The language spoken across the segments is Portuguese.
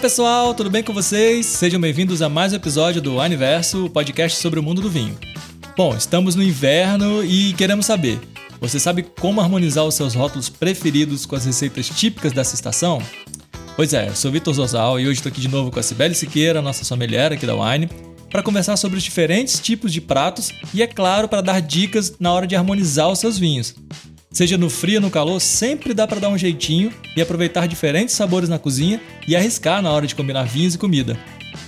pessoal, tudo bem com vocês? Sejam bem-vindos a mais um episódio do Aniverso, o podcast sobre o mundo do vinho. Bom, estamos no inverno e queremos saber: você sabe como harmonizar os seus rótulos preferidos com as receitas típicas dessa estação? Pois é, eu sou Vitor Zozal e hoje estou aqui de novo com a Cibele Siqueira, nossa sommelier aqui da Wine, para conversar sobre os diferentes tipos de pratos e, é claro, para dar dicas na hora de harmonizar os seus vinhos. Seja no frio ou no calor, sempre dá para dar um jeitinho e aproveitar diferentes sabores na cozinha e arriscar na hora de combinar vinhos e comida.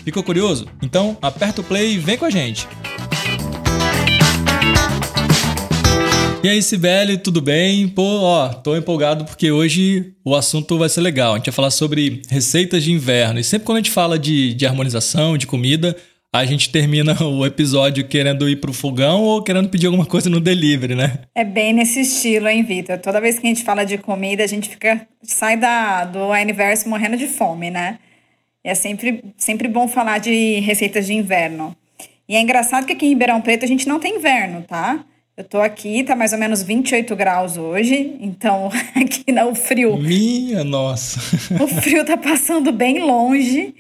Ficou curioso? Então aperta o play e vem com a gente! E aí, Sibeli, tudo bem? Pô, ó, tô empolgado porque hoje o assunto vai ser legal. A gente vai falar sobre receitas de inverno. E sempre quando a gente fala de, de harmonização, de comida, a gente termina o episódio querendo ir pro fogão ou querendo pedir alguma coisa no delivery, né? É bem nesse estilo, hein, Vitor? Toda vez que a gente fala de comida, a gente fica sai da, do aniversário morrendo de fome, né? É sempre, sempre bom falar de receitas de inverno. E é engraçado que aqui em Ribeirão Preto a gente não tem inverno, tá? Eu tô aqui, tá mais ou menos 28 graus hoje, então aqui no frio. Minha nossa! o frio tá passando bem longe.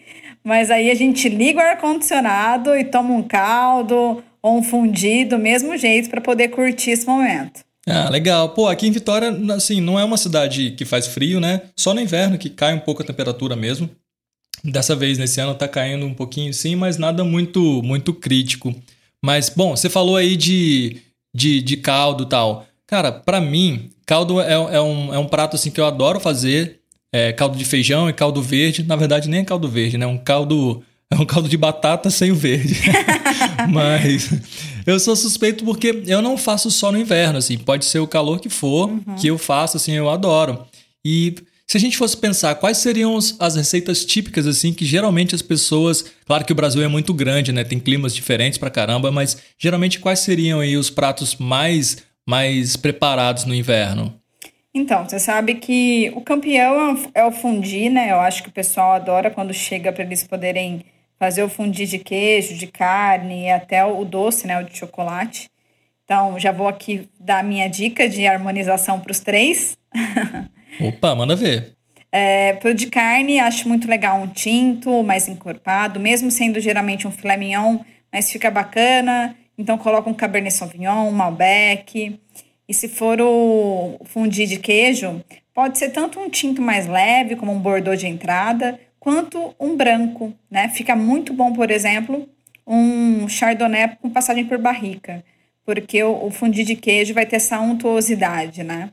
Mas aí a gente liga o ar-condicionado e toma um caldo ou um fundido, do mesmo jeito, para poder curtir esse momento. Ah, legal. Pô, aqui em Vitória, assim, não é uma cidade que faz frio, né? Só no inverno que cai um pouco a temperatura mesmo. Dessa vez, nesse ano, tá caindo um pouquinho sim, mas nada muito muito crítico. Mas, bom, você falou aí de, de, de caldo tal. Cara, para mim, caldo é, é, um, é um prato assim que eu adoro fazer é, caldo de feijão e caldo verde. Na verdade, nem é caldo verde, né? É um caldo. É um caldo de batata sem o verde. Mas eu sou suspeito porque eu não faço só no inverno, assim. Pode ser o calor que for, uhum. que eu faço, assim, eu adoro. E se a gente fosse pensar quais seriam as receitas típicas, assim, que geralmente as pessoas. Claro que o Brasil é muito grande, né? Tem climas diferentes pra caramba, mas geralmente quais seriam aí os pratos mais, mais preparados no inverno? Então, você sabe que o campeão é o fundi, né? Eu acho que o pessoal adora quando chega para eles poderem fazer o fundi de queijo, de carne e até o doce, né? O de chocolate. Então, já vou aqui dar a minha dica de harmonização para os três. Opa, manda ver. É, pro de carne, acho muito legal um tinto, mais encorpado, mesmo sendo geralmente um filé mignon, mas fica bacana. Então, coloca um Cabernet Sauvignon, um Malbec. E se for o fundir de queijo, pode ser tanto um tinto mais leve, como um bordeaux de entrada, quanto um branco, né? Fica muito bom, por exemplo, um chardonnay com passagem por barrica, porque o, o fundir de queijo vai ter essa untuosidade, né?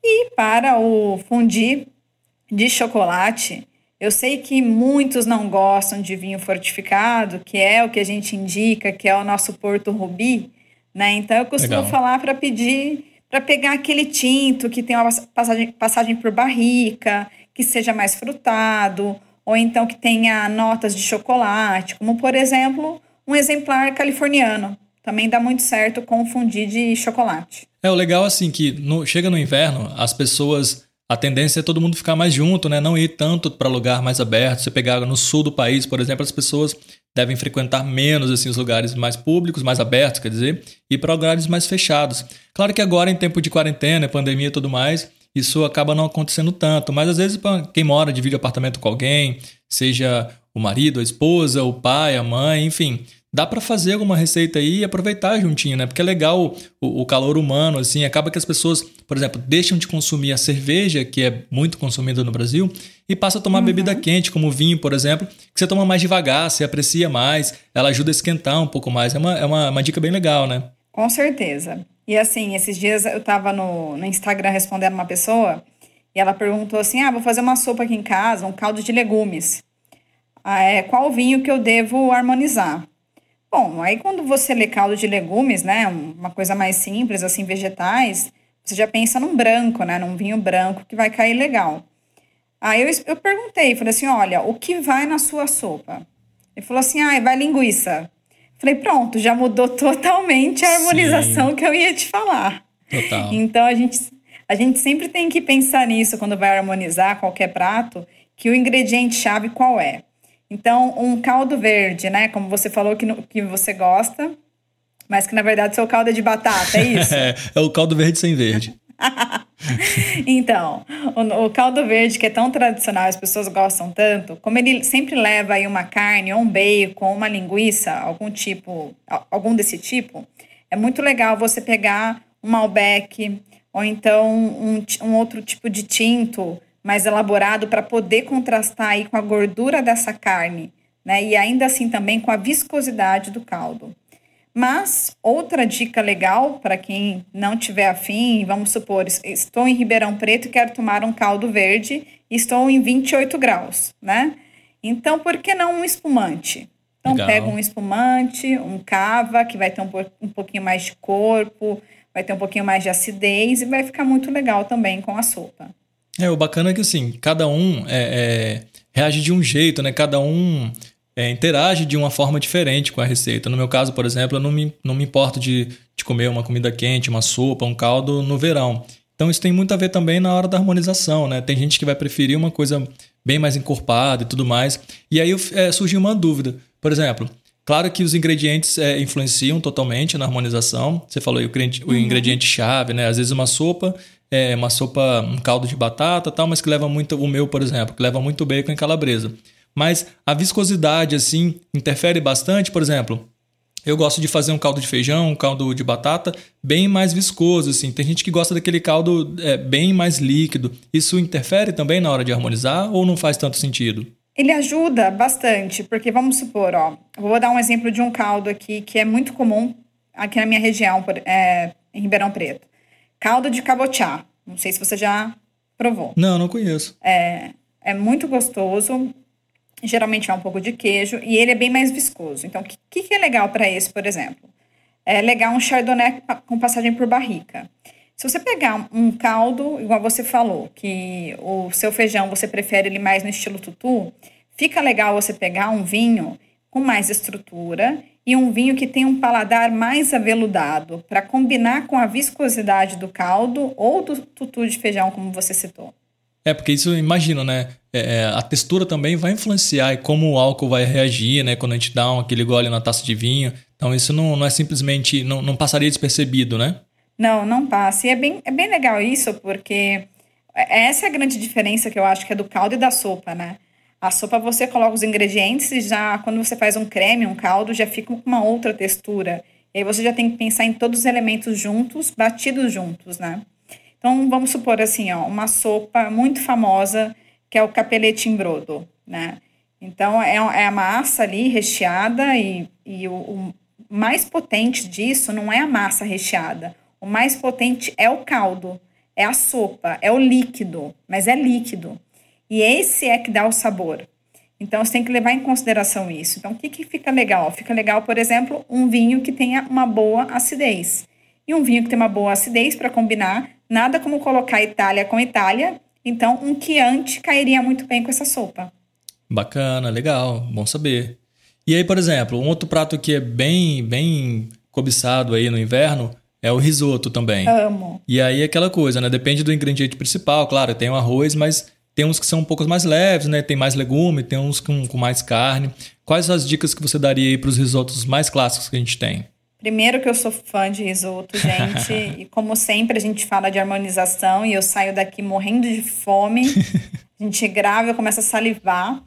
E para o fundir de chocolate, eu sei que muitos não gostam de vinho fortificado, que é o que a gente indica, que é o nosso Porto Rubi, né? Então eu costumo Legal. falar para pedir para pegar aquele tinto que tem uma passagem, passagem por barrica, que seja mais frutado, ou então que tenha notas de chocolate, como por exemplo um exemplar californiano. Também dá muito certo confundir de chocolate. É, o legal assim que no, chega no inverno, as pessoas a tendência é todo mundo ficar mais junto, né? Não ir tanto para lugar mais aberto. Você pegar no sul do país, por exemplo, as pessoas devem frequentar menos assim os lugares mais públicos, mais abertos, quer dizer, e para lugares mais fechados. Claro que agora em tempo de quarentena, pandemia e tudo mais, isso acaba não acontecendo tanto, mas às vezes quem mora divide apartamento com alguém, seja o marido, a esposa, o pai, a mãe, enfim, dá para fazer alguma receita aí e aproveitar juntinho, né? Porque é legal o, o, calor humano, assim, acaba que as pessoas, por exemplo, deixam de consumir a cerveja, que é muito consumida no Brasil, e passam a tomar uhum. bebida quente, como vinho, por exemplo, que você toma mais devagar, você aprecia mais, ela ajuda a esquentar um pouco mais. É uma, é uma, uma dica bem legal, né? Com certeza. E assim, esses dias eu tava no, no Instagram respondendo uma pessoa e ela perguntou assim: ah, vou fazer uma sopa aqui em casa, um caldo de legumes. Ah, é, qual vinho que eu devo harmonizar? Bom, aí quando você lê caldo de legumes, né, uma coisa mais simples, assim, vegetais, você já pensa num branco, né, num vinho branco que vai cair legal. Aí eu, eu perguntei, falei assim, olha, o que vai na sua sopa? Ele falou assim, ah, vai linguiça. Falei, pronto, já mudou totalmente a harmonização Sim. que eu ia te falar. Total. Então a gente, a gente sempre tem que pensar nisso quando vai harmonizar qualquer prato, que o ingrediente chave qual é. Então, um caldo verde, né? Como você falou que, no, que você gosta, mas que na verdade seu caldo é de batata, é isso? é, é o caldo verde sem verde. então, o, o, caldo verde, que é tão tradicional, as pessoas gostam tanto, como ele sempre leva aí uma carne, ou um bacon, uma linguiça, algum tipo, algum desse tipo, é muito legal você pegar um Malbec, ou então um, um outro tipo de tinto mais elaborado para poder contrastar aí com a gordura dessa carne, né? E ainda assim também com a viscosidade do caldo. Mas outra dica legal para quem não tiver afim, vamos supor, estou em Ribeirão Preto e quero tomar um caldo verde, estou em 28 graus, né? Então, por que não um espumante? Então, legal. pega um espumante, um cava, que vai ter um, um pouquinho mais de corpo, vai ter um pouquinho mais de acidez e vai ficar muito legal também com a sopa. É, o bacana é que assim, cada um é, é, reage de um jeito, né? Cada um é, interage de uma forma diferente com a receita. No meu caso, por exemplo, eu não me, não me importo de, de comer uma comida quente, uma sopa, um caldo no verão. Então isso tem muito a ver também na hora da harmonização, né? Tem gente que vai preferir uma coisa bem mais encorpada e tudo mais. E aí é, surgiu uma dúvida. Por exemplo, claro que os ingredientes é, influenciam totalmente na harmonização. Você falou aí o, o uhum. ingrediente chave, né? Às vezes uma sopa é uma sopa, um caldo de batata, tal, mas que leva muito o meu, por exemplo, que leva muito bacon e calabresa mas a viscosidade, assim, interfere bastante. Por exemplo, eu gosto de fazer um caldo de feijão, um caldo de batata bem mais viscoso, assim. Tem gente que gosta daquele caldo é, bem mais líquido. Isso interfere também na hora de harmonizar ou não faz tanto sentido? Ele ajuda bastante, porque vamos supor, ó, vou dar um exemplo de um caldo aqui que é muito comum aqui na minha região, é, em Ribeirão Preto. Caldo de cabochá. Não sei se você já provou. Não, não conheço. É, é muito gostoso geralmente é um pouco de queijo, e ele é bem mais viscoso. Então, o que, que é legal para esse, por exemplo? É legal um chardonnay com passagem por barrica. Se você pegar um caldo, igual você falou, que o seu feijão você prefere ele mais no estilo tutu, fica legal você pegar um vinho com mais estrutura e um vinho que tem um paladar mais aveludado, para combinar com a viscosidade do caldo ou do tutu de feijão, como você citou. É, porque isso, imagino, né? É, é, a textura também vai influenciar e como o álcool vai reagir, né? Quando a gente dá um, aquele gole na taça de vinho. Então, isso não, não é simplesmente. Não, não passaria despercebido, né? Não, não passa. E é bem, é bem legal isso, porque essa é a grande diferença que eu acho que é do caldo e da sopa, né? A sopa você coloca os ingredientes e já, quando você faz um creme, um caldo, já fica com uma outra textura. E aí você já tem que pensar em todos os elementos juntos, batidos juntos, né? Então, vamos supor assim, ó, uma sopa muito famosa, que é o capelete em brodo, né? Então, é, é a massa ali recheada e, e o, o mais potente disso não é a massa recheada. O mais potente é o caldo, é a sopa, é o líquido, mas é líquido. E esse é que dá o sabor. Então, você tem que levar em consideração isso. Então, o que, que fica legal? Fica legal, por exemplo, um vinho que tenha uma boa acidez. E um vinho que tem uma boa acidez, para combinar, Nada como colocar Itália com Itália. Então, um Chianti cairia muito bem com essa sopa. Bacana, legal, bom saber. E aí, por exemplo, um outro prato que é bem, bem cobiçado aí no inverno é o risoto também. Amo. E aí aquela coisa, né? Depende do ingrediente principal, claro, tem o arroz, mas tem uns que são um pouco mais leves, né? Tem mais legume, tem uns com, com mais carne. Quais as dicas que você daria aí para os risotos mais clássicos que a gente tem? Primeiro que eu sou fã de risoto, gente. e como sempre, a gente fala de harmonização e eu saio daqui morrendo de fome. A gente grava, eu começo a salivar.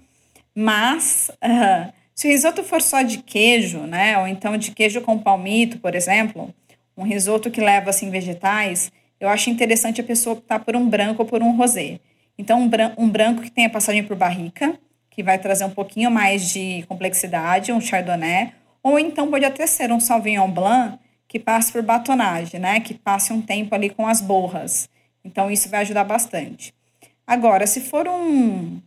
Mas uh, se o risoto for só de queijo, né? Ou então de queijo com palmito, por exemplo, um risoto que leva assim vegetais, eu acho interessante a pessoa optar por um branco ou por um rosé. Então, um, bran branco que tenha passagem por barrica, que vai trazer um pouquinho mais de complexidade, um chardonnay ou então pode até ser um Sauvignon Blanc que passe por batonagem, né? Que passe um tempo ali com as borras. Então, isso vai ajudar bastante. Agora, se for um,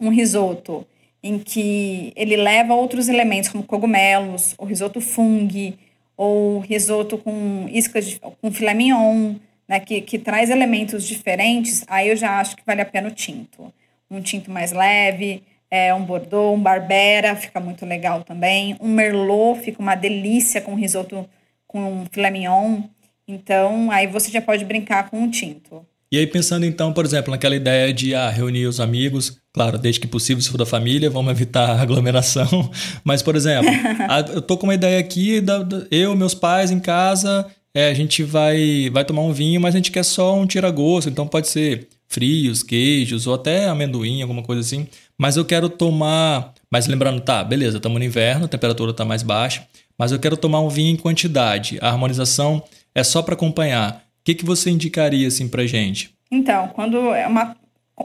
um risoto em que ele leva outros elementos, como cogumelos, ou risoto fungo, ou risoto com iscas de, com filé mignon, né, que, que traz elementos diferentes, aí eu já acho que vale a pena o tinto. Um tinto mais leve, é, um Bordeaux, um Barbera, fica muito legal também. Um Merlot, fica uma delícia com risoto com filé mignon. Então, aí você já pode brincar com um tinto. E aí, pensando então, por exemplo, naquela ideia de ah, reunir os amigos, claro, desde que possível, se for da família, vamos evitar aglomeração. Mas, por exemplo, eu tô com uma ideia aqui, da, da, eu, meus pais em casa, é, a gente vai, vai tomar um vinho, mas a gente quer só um tira-gosto, então pode ser frios, queijos ou até amendoim, alguma coisa assim. Mas eu quero tomar. Mas lembrando, tá, beleza, estamos no inverno, a temperatura está mais baixa, mas eu quero tomar um vinho em quantidade. A harmonização é só para acompanhar. O que, que você indicaria assim pra gente? Então, quando é uma.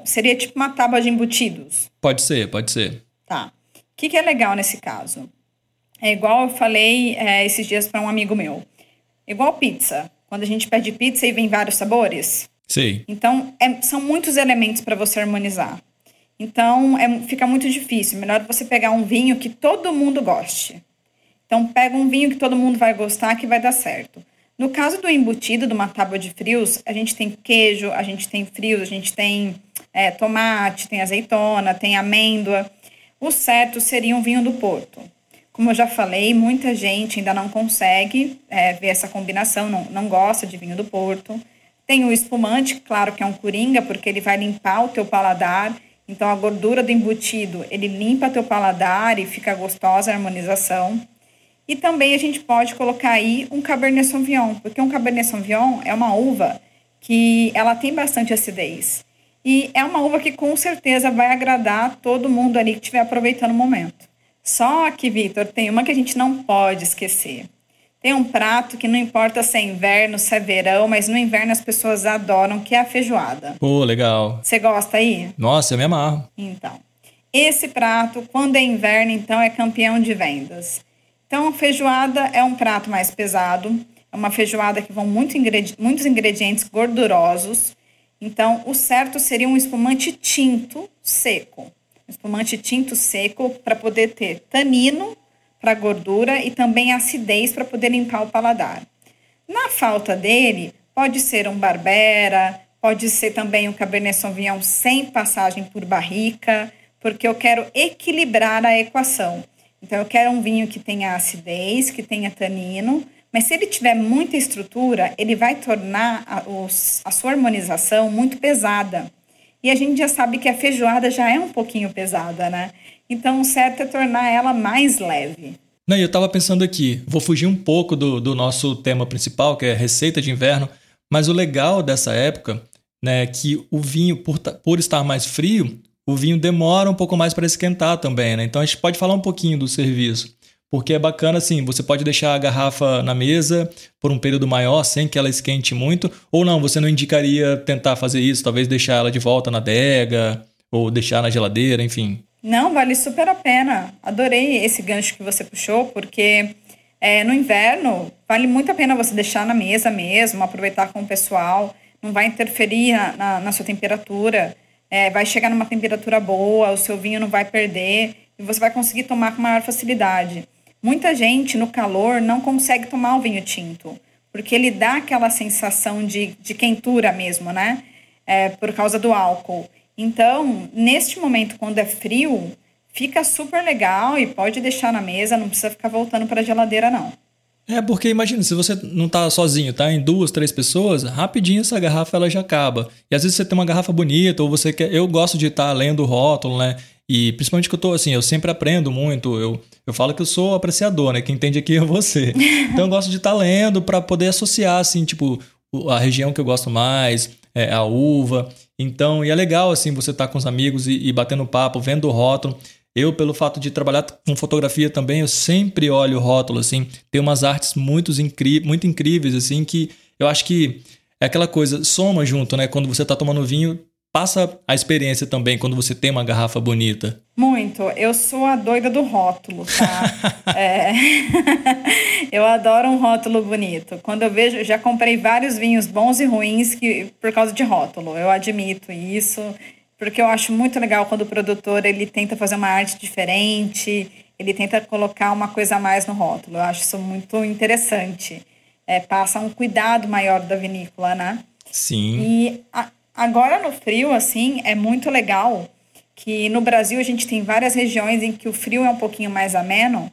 Seria tipo uma tábua de embutidos. Pode ser, pode ser. Tá. O que, que é legal nesse caso? É igual eu falei é, esses dias para um amigo meu. Igual pizza. Quando a gente pede pizza e vem vários sabores. Sim. Então, é, são muitos elementos para você harmonizar. Então, é, fica muito difícil. Melhor você pegar um vinho que todo mundo goste. Então, pega um vinho que todo mundo vai gostar, que vai dar certo. No caso do embutido, de uma tábua de frios, a gente tem queijo, a gente tem frios, a gente tem é, tomate, tem azeitona, tem amêndoa. O certo seria um vinho do Porto. Como eu já falei, muita gente ainda não consegue é, ver essa combinação, não, não gosta de vinho do Porto. Tem o espumante, claro que é um coringa, porque ele vai limpar o teu paladar. Então, a gordura do embutido, ele limpa teu paladar e fica gostosa a harmonização. E também a gente pode colocar aí um Cabernet Sauvignon, porque um Cabernet Sauvignon é uma uva que ela tem bastante acidez. E é uma uva que com certeza vai agradar todo mundo ali que estiver aproveitando o momento. Só que, Vitor, tem uma que a gente não pode esquecer. Tem um prato que não importa se é inverno, se é verão, mas no inverno as pessoas adoram, que é a feijoada. Pô, legal. Você gosta aí? Nossa, eu me amarro. Então, esse prato, quando é inverno, então é campeão de vendas. Então, a feijoada é um prato mais pesado, é uma feijoada que vão muito muitos ingredientes gordurosos. Então, o certo seria um espumante tinto seco. Um espumante tinto seco para poder ter tanino para gordura e também acidez para poder limpar o paladar. Na falta dele, pode ser um Barbera, pode ser também um Cabernet Sauvignon sem passagem por barrica, porque eu quero equilibrar a equação. Então, eu quero um vinho que tenha acidez, que tenha tanino, mas se ele tiver muita estrutura, ele vai tornar a, a sua harmonização muito pesada. E a gente já sabe que a feijoada já é um pouquinho pesada, né? Então, o certo é tornar ela mais leve. Não, eu estava pensando aqui, vou fugir um pouco do, do nosso tema principal, que é receita de inverno, mas o legal dessa época né, é que o vinho, por, por estar mais frio, o vinho demora um pouco mais para esquentar também, né? Então a gente pode falar um pouquinho do serviço. Porque é bacana assim, você pode deixar a garrafa na mesa por um período maior, sem que ela esquente muito, ou não, você não indicaria tentar fazer isso, talvez deixar ela de volta na adega, ou deixar na geladeira, enfim. Não, vale super a pena. Adorei esse gancho que você puxou, porque é, no inverno vale muito a pena você deixar na mesa mesmo, aproveitar com o pessoal, não vai interferir na, na, na sua temperatura, é, vai chegar numa temperatura boa, o seu vinho não vai perder e você vai conseguir tomar com maior facilidade. Muita gente no calor não consegue tomar o vinho tinto, porque ele dá aquela sensação de, de quentura mesmo, né? É, por causa do álcool. Então, neste momento, quando é frio, fica super legal e pode deixar na mesa, não precisa ficar voltando para a geladeira, não. É, porque imagina, se você não tá sozinho, tá em duas, três pessoas, rapidinho essa garrafa ela já acaba. E às vezes você tem uma garrafa bonita, ou você quer. Eu gosto de estar tá lendo o rótulo, né? E principalmente que eu tô assim, eu sempre aprendo muito. Eu, eu falo que eu sou apreciador, né? Quem entende aqui é você. Então eu gosto de estar tá lendo para poder associar, assim, tipo, a região que eu gosto mais, é, a uva. Então, e é legal, assim, você estar tá com os amigos e, e batendo papo, vendo o rótulo. Eu, pelo fato de trabalhar com fotografia também, eu sempre olho o rótulo, assim. Tem umas artes muito, incri muito incríveis, assim, que eu acho que é aquela coisa, soma junto, né? Quando você está tomando vinho, passa a experiência também quando você tem uma garrafa bonita. Muito. Eu sou a doida do rótulo, tá? é... eu adoro um rótulo bonito. Quando eu vejo, já comprei vários vinhos bons e ruins que, por causa de rótulo. Eu admito isso, porque eu acho muito legal quando o produtor ele tenta fazer uma arte diferente, ele tenta colocar uma coisa a mais no rótulo. Eu acho isso muito interessante. É, passa um cuidado maior da vinícola, né? Sim. E a, agora no frio, assim, é muito legal que no Brasil a gente tem várias regiões em que o frio é um pouquinho mais ameno,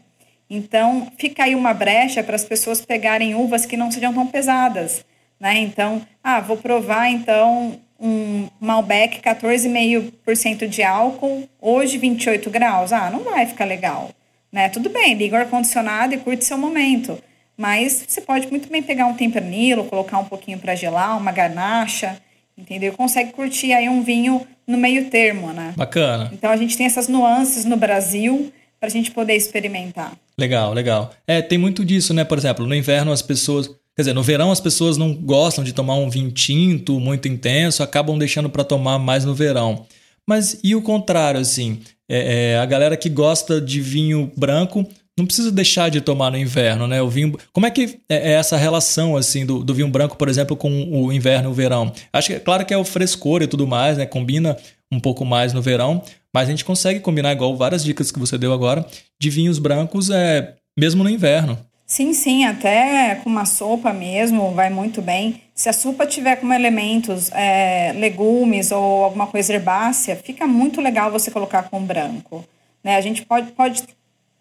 então fica aí uma brecha para as pessoas pegarem uvas que não sejam tão pesadas, né? Então, ah, vou provar então um Malbec 14,5% de álcool, hoje 28 graus. Ah, não vai ficar legal, né? Tudo bem, liga o ar-condicionado e curte seu momento. Mas você pode muito bem pegar um tempranilo, colocar um pouquinho para gelar, uma garnacha, entendeu? Consegue curtir aí um vinho no meio termo, né? Bacana. Então a gente tem essas nuances no Brasil para a gente poder experimentar. Legal, legal. É, tem muito disso, né? Por exemplo, no inverno as pessoas. Quer dizer, no verão as pessoas não gostam de tomar um vinho tinto muito intenso, acabam deixando para tomar mais no verão. Mas e o contrário, assim? É, é, a galera que gosta de vinho branco não precisa deixar de tomar no inverno, né? O vinho. Como é que é, é essa relação assim do, do vinho branco, por exemplo, com o inverno e o verão? Acho que é claro que é o frescor e tudo mais, né? Combina um pouco mais no verão, mas a gente consegue combinar igual várias dicas que você deu agora de vinhos brancos é mesmo no inverno. Sim, sim, até com uma sopa mesmo vai muito bem. Se a sopa tiver como elementos é, legumes ou alguma coisa herbácea, fica muito legal você colocar com branco. Né? A gente pode, pode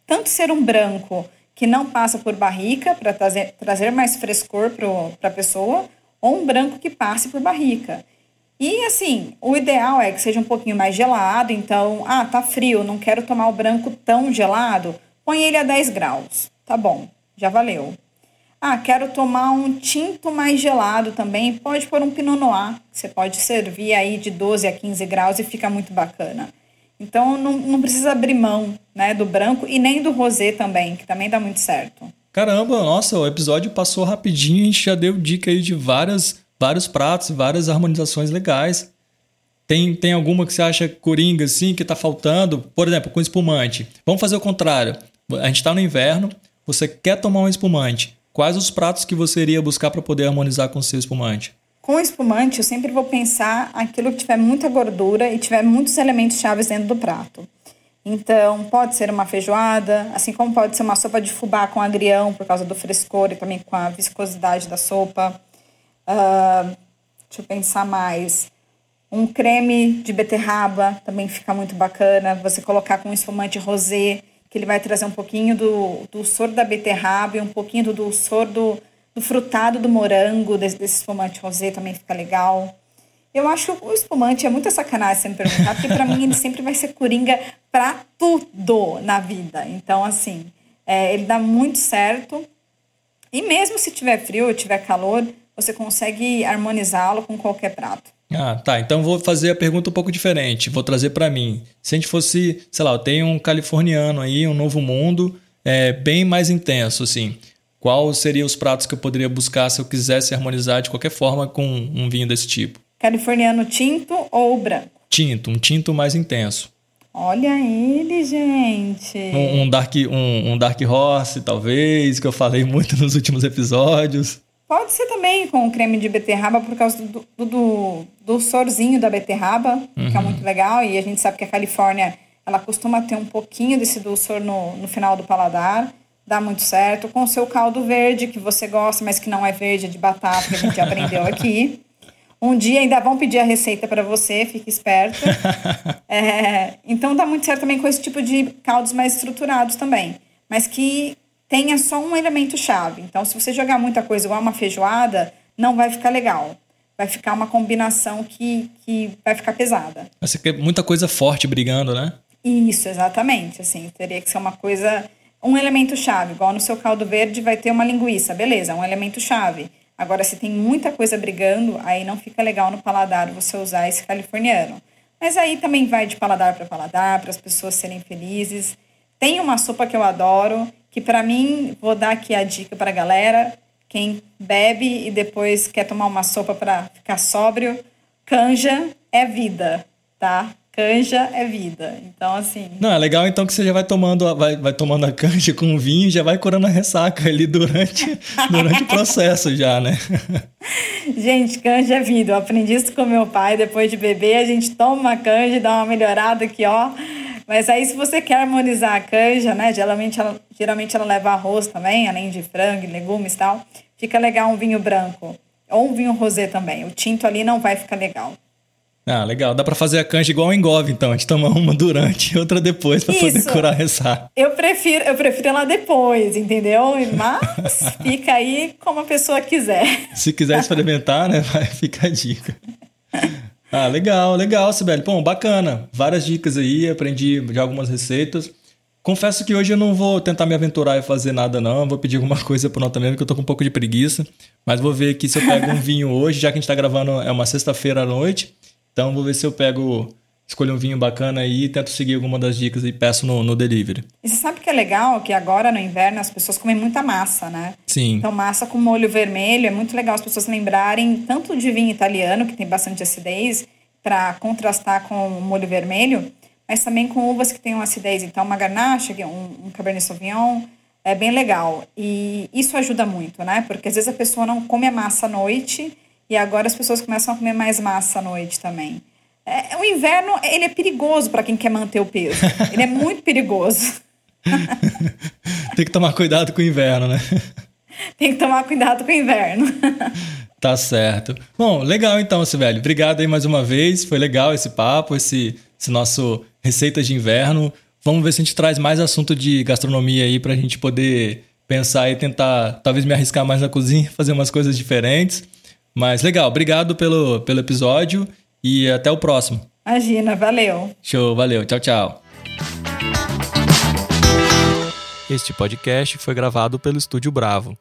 tanto ser um branco que não passa por barrica para trazer, trazer mais frescor para a pessoa, ou um branco que passe por barrica. E assim, o ideal é que seja um pouquinho mais gelado, então, ah, tá frio, não quero tomar o branco tão gelado, põe ele a 10 graus. Tá bom, já valeu. Ah, quero tomar um tinto mais gelado também, pode pôr um Pinot Noir, você pode servir aí de 12 a 15 graus e fica muito bacana. Então não, não precisa abrir mão né, do branco e nem do rosé também, que também dá muito certo. Caramba, nossa, o episódio passou rapidinho, a gente já deu dica aí de várias vários pratos, várias harmonizações legais. Tem, tem alguma que você acha coringa assim que está faltando? Por exemplo, com espumante. Vamos fazer o contrário. A gente está no inverno, você quer tomar um espumante. Quais os pratos que você iria buscar para poder harmonizar com o seu espumante? Com espumante, eu sempre vou pensar aquilo que tiver muita gordura e tiver muitos elementos chaves dentro do prato. Então, pode ser uma feijoada, assim como pode ser uma sopa de fubá com agrião, por causa do frescor e também com a viscosidade da sopa. Uh, deixa eu pensar mais. Um creme de beterraba também fica muito bacana. Você colocar com um espumante rosé, que ele vai trazer um pouquinho do, do soro da beterraba e um pouquinho do dulçor do, do frutado do morango, desse, desse espumante rosé também fica legal. Eu acho que o espumante é muita sacanagem você me perguntar, porque para mim ele sempre vai ser coringa para tudo na vida. Então, assim, é, ele dá muito certo. E mesmo se tiver frio ou tiver calor, você consegue harmonizá-lo com qualquer prato. Ah, tá. Então vou fazer a pergunta um pouco diferente. Vou trazer para mim. Se a gente fosse, sei lá, eu tenho um californiano aí, um novo mundo, é, bem mais intenso, assim. Qual seriam os pratos que eu poderia buscar se eu quisesse harmonizar de qualquer forma com um vinho desse tipo? Californiano tinto ou branco? Tinto, um tinto mais intenso. Olha ele, gente. Um, um dark, um, um dark horse, talvez, que eu falei muito nos últimos episódios. Pode ser também com creme de beterraba por causa do, do, do, do sorzinho da beterraba, uhum. que é muito legal. E a gente sabe que a Califórnia ela costuma ter um pouquinho desse dulçor no, no final do paladar. Dá muito certo. Com o seu caldo verde, que você gosta, mas que não é verde, é de batata, que a gente aprendeu aqui. Um dia ainda vão pedir a receita para você, fique esperto. é, então dá muito certo também com esse tipo de caldos mais estruturados também. Mas que tenha só um elemento chave. Então, se você jogar muita coisa igual uma feijoada, não vai ficar legal. Vai ficar uma combinação que, que vai ficar pesada. Você quer muita coisa forte brigando, né? Isso, exatamente. Assim, teria que ser uma coisa, um elemento chave. Igual no seu caldo verde vai ter uma linguiça, beleza, um elemento chave. Agora, se tem muita coisa brigando, aí não fica legal no paladar você usar esse californiano. Mas aí também vai de paladar para paladar, para as pessoas serem felizes. Tem uma sopa que eu adoro, que para mim, vou dar aqui a dica para a galera, quem bebe e depois quer tomar uma sopa para ficar sóbrio, canja é vida, tá? Canja é vida. Então, assim. Não, é legal então que você já vai tomando, vai, vai tomando a canja com vinho e já vai curando a ressaca ali durante, durante o processo já, né? gente, canja é vida. Eu aprendi isso com meu pai. Depois de beber, a gente toma uma canja e dá uma melhorada aqui, ó. Mas aí, se você quer harmonizar a canja, né? Geralmente ela, geralmente ela leva arroz também, além de frango, legumes e tal. Fica legal um vinho branco. Ou um vinho rosé também. O tinto ali não vai ficar legal. Ah, legal. Dá para fazer a canja igual em Engove, então. A gente toma uma durante e outra depois para poder curar a ressaca. Eu prefiro, eu prefiro ela depois, entendeu? Mas fica aí como a pessoa quiser. Se quiser experimentar, né? Vai ficar a dica. Ah, legal, legal, Sibeli. Bom, bacana. Várias dicas aí, aprendi de algumas receitas. Confesso que hoje eu não vou tentar me aventurar e fazer nada, não. Vou pedir alguma coisa pronta mesmo, que eu tô com um pouco de preguiça. Mas vou ver aqui se eu pego um vinho hoje, já que a gente tá gravando, é uma sexta-feira à noite. Então vou ver se eu pego, escolho um vinho bacana aí e tento seguir alguma das dicas e peço no, no delivery. E você sabe que é legal que agora no inverno as pessoas comem muita massa, né? Sim. Então, massa com molho vermelho é muito legal as pessoas lembrarem tanto de vinho italiano, que tem bastante acidez, para contrastar com o molho vermelho, mas também com uvas que tenham acidez. Então, uma garnacha, um, um Cabernet Sauvignon, é bem legal. E isso ajuda muito, né? Porque às vezes a pessoa não come a massa à noite e agora as pessoas começam a comer mais massa à noite também. É, o inverno, ele é perigoso para quem quer manter o peso. Ele é muito perigoso. Tem que tomar cuidado com o inverno, né? Tem que tomar cuidado com o inverno. Tá certo. Bom, legal então, Sibeli. Obrigado aí mais uma vez. Foi legal esse papo, esse, esse nosso Receitas de Inverno. Vamos ver se a gente traz mais assunto de gastronomia aí pra gente poder pensar e tentar, talvez me arriscar mais na cozinha, fazer umas coisas diferentes. Mas legal, obrigado pelo, pelo episódio e até o próximo. Imagina, valeu. Show, valeu. Tchau, tchau. Este podcast foi gravado pelo Estúdio Bravo.